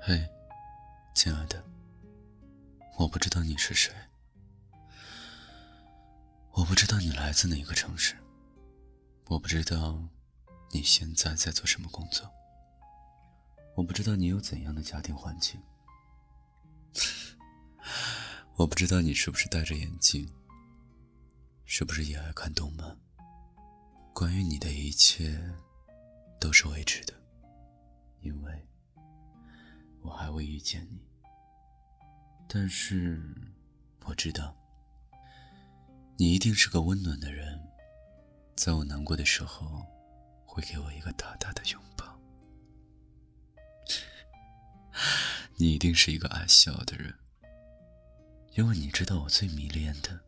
嘿，亲爱的，我不知道你是谁，我不知道你来自哪个城市，我不知道你现在在做什么工作，我不知道你有怎样的家庭环境，我不知道你是不是戴着眼镜，是不是也爱看动漫。关于你的一切，都是未知的，因为。我还未遇见你，但是我知道，你一定是个温暖的人，在我难过的时候，会给我一个大大的拥抱。你一定是一个爱笑的人，因为你知道我最迷恋的，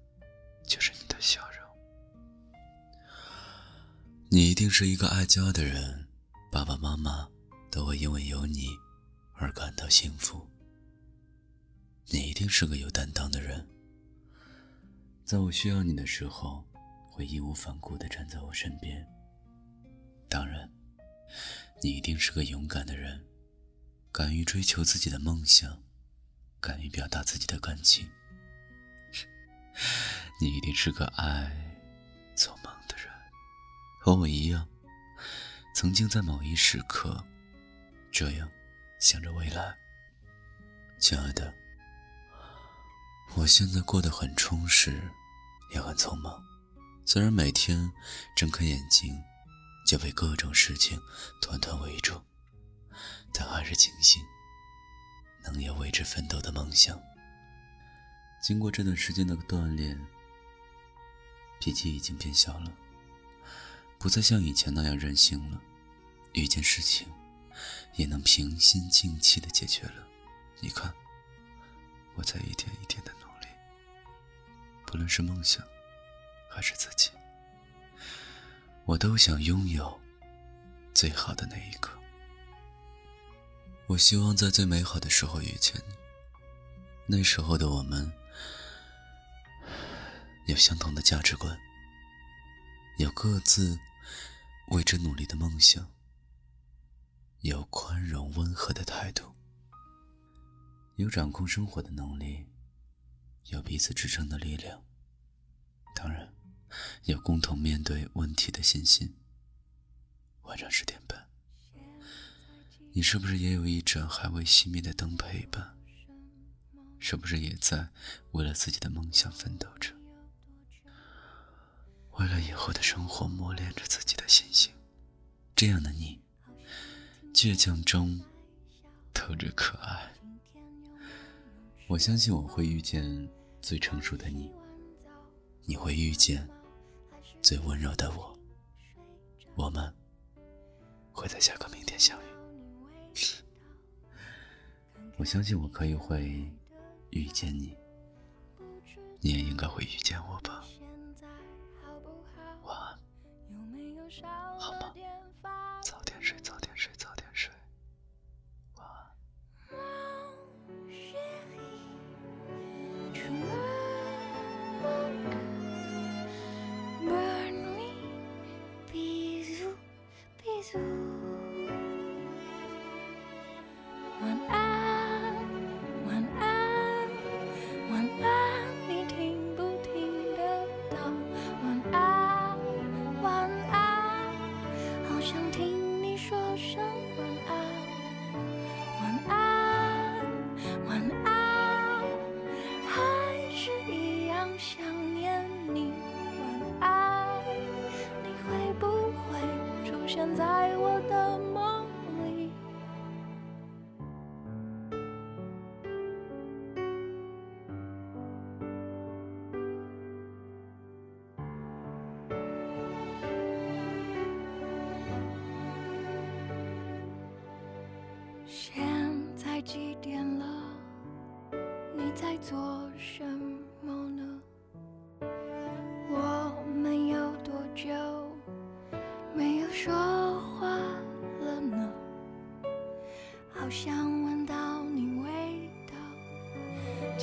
就是你的笑容。你一定是一个爱家的人，爸爸妈妈都会因为有你。而感到幸福。你一定是个有担当的人，在我需要你的时候，会义无反顾地站在我身边。当然，你一定是个勇敢的人，敢于追求自己的梦想，敢于表达自己的感情。你一定是个爱做梦的人，和我一样，曾经在某一时刻，这样。想着未来，亲爱的，我现在过得很充实，也很匆忙。虽然每天睁开眼睛就被各种事情团团围住，但还是庆幸能有为之奋斗的梦想。经过这段时间的锻炼，脾气已经变小了，不再像以前那样任性了。遇见事情。也能平心静气的解决了。你看，我在一点一点的努力，不论是梦想，还是自己，我都想拥有最好的那一刻。我希望在最美好的时候遇见你。那时候的我们，有相同的价值观，有各自为之努力的梦想。有宽容温和的态度，有掌控生活的能力，有彼此支撑的力量，当然，有共同面对问题的信心。晚上十点半，你是不是也有一盏还未熄灭的灯陪伴？是不是也在为了自己的梦想奋斗着？为了以后的生活磨练着自己的信心？这样的你。倔强中透着可爱，我相信我会遇见最成熟的你，你会遇见最温柔的我，我们会在下个明天相遇。我相信我可以会遇见你，你也应该会遇见我吧。晚安，好吗？早点睡，早点，one out.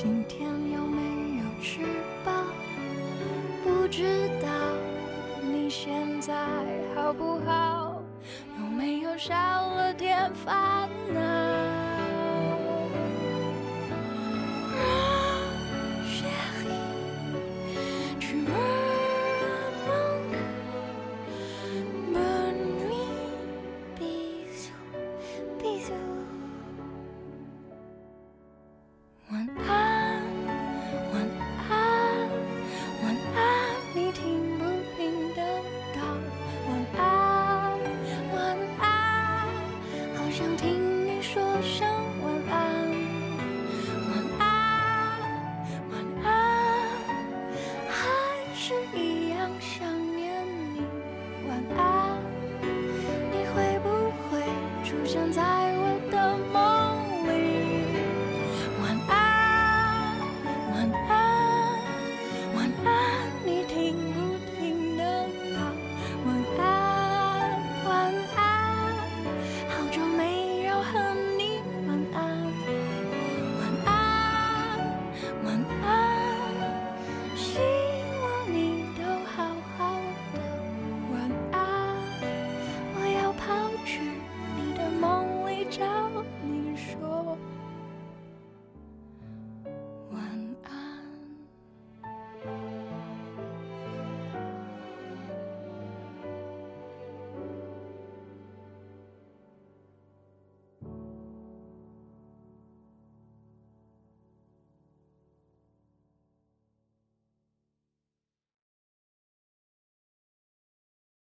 今天有没有吃饱？不知道你现在好不好？有没有少了点烦恼？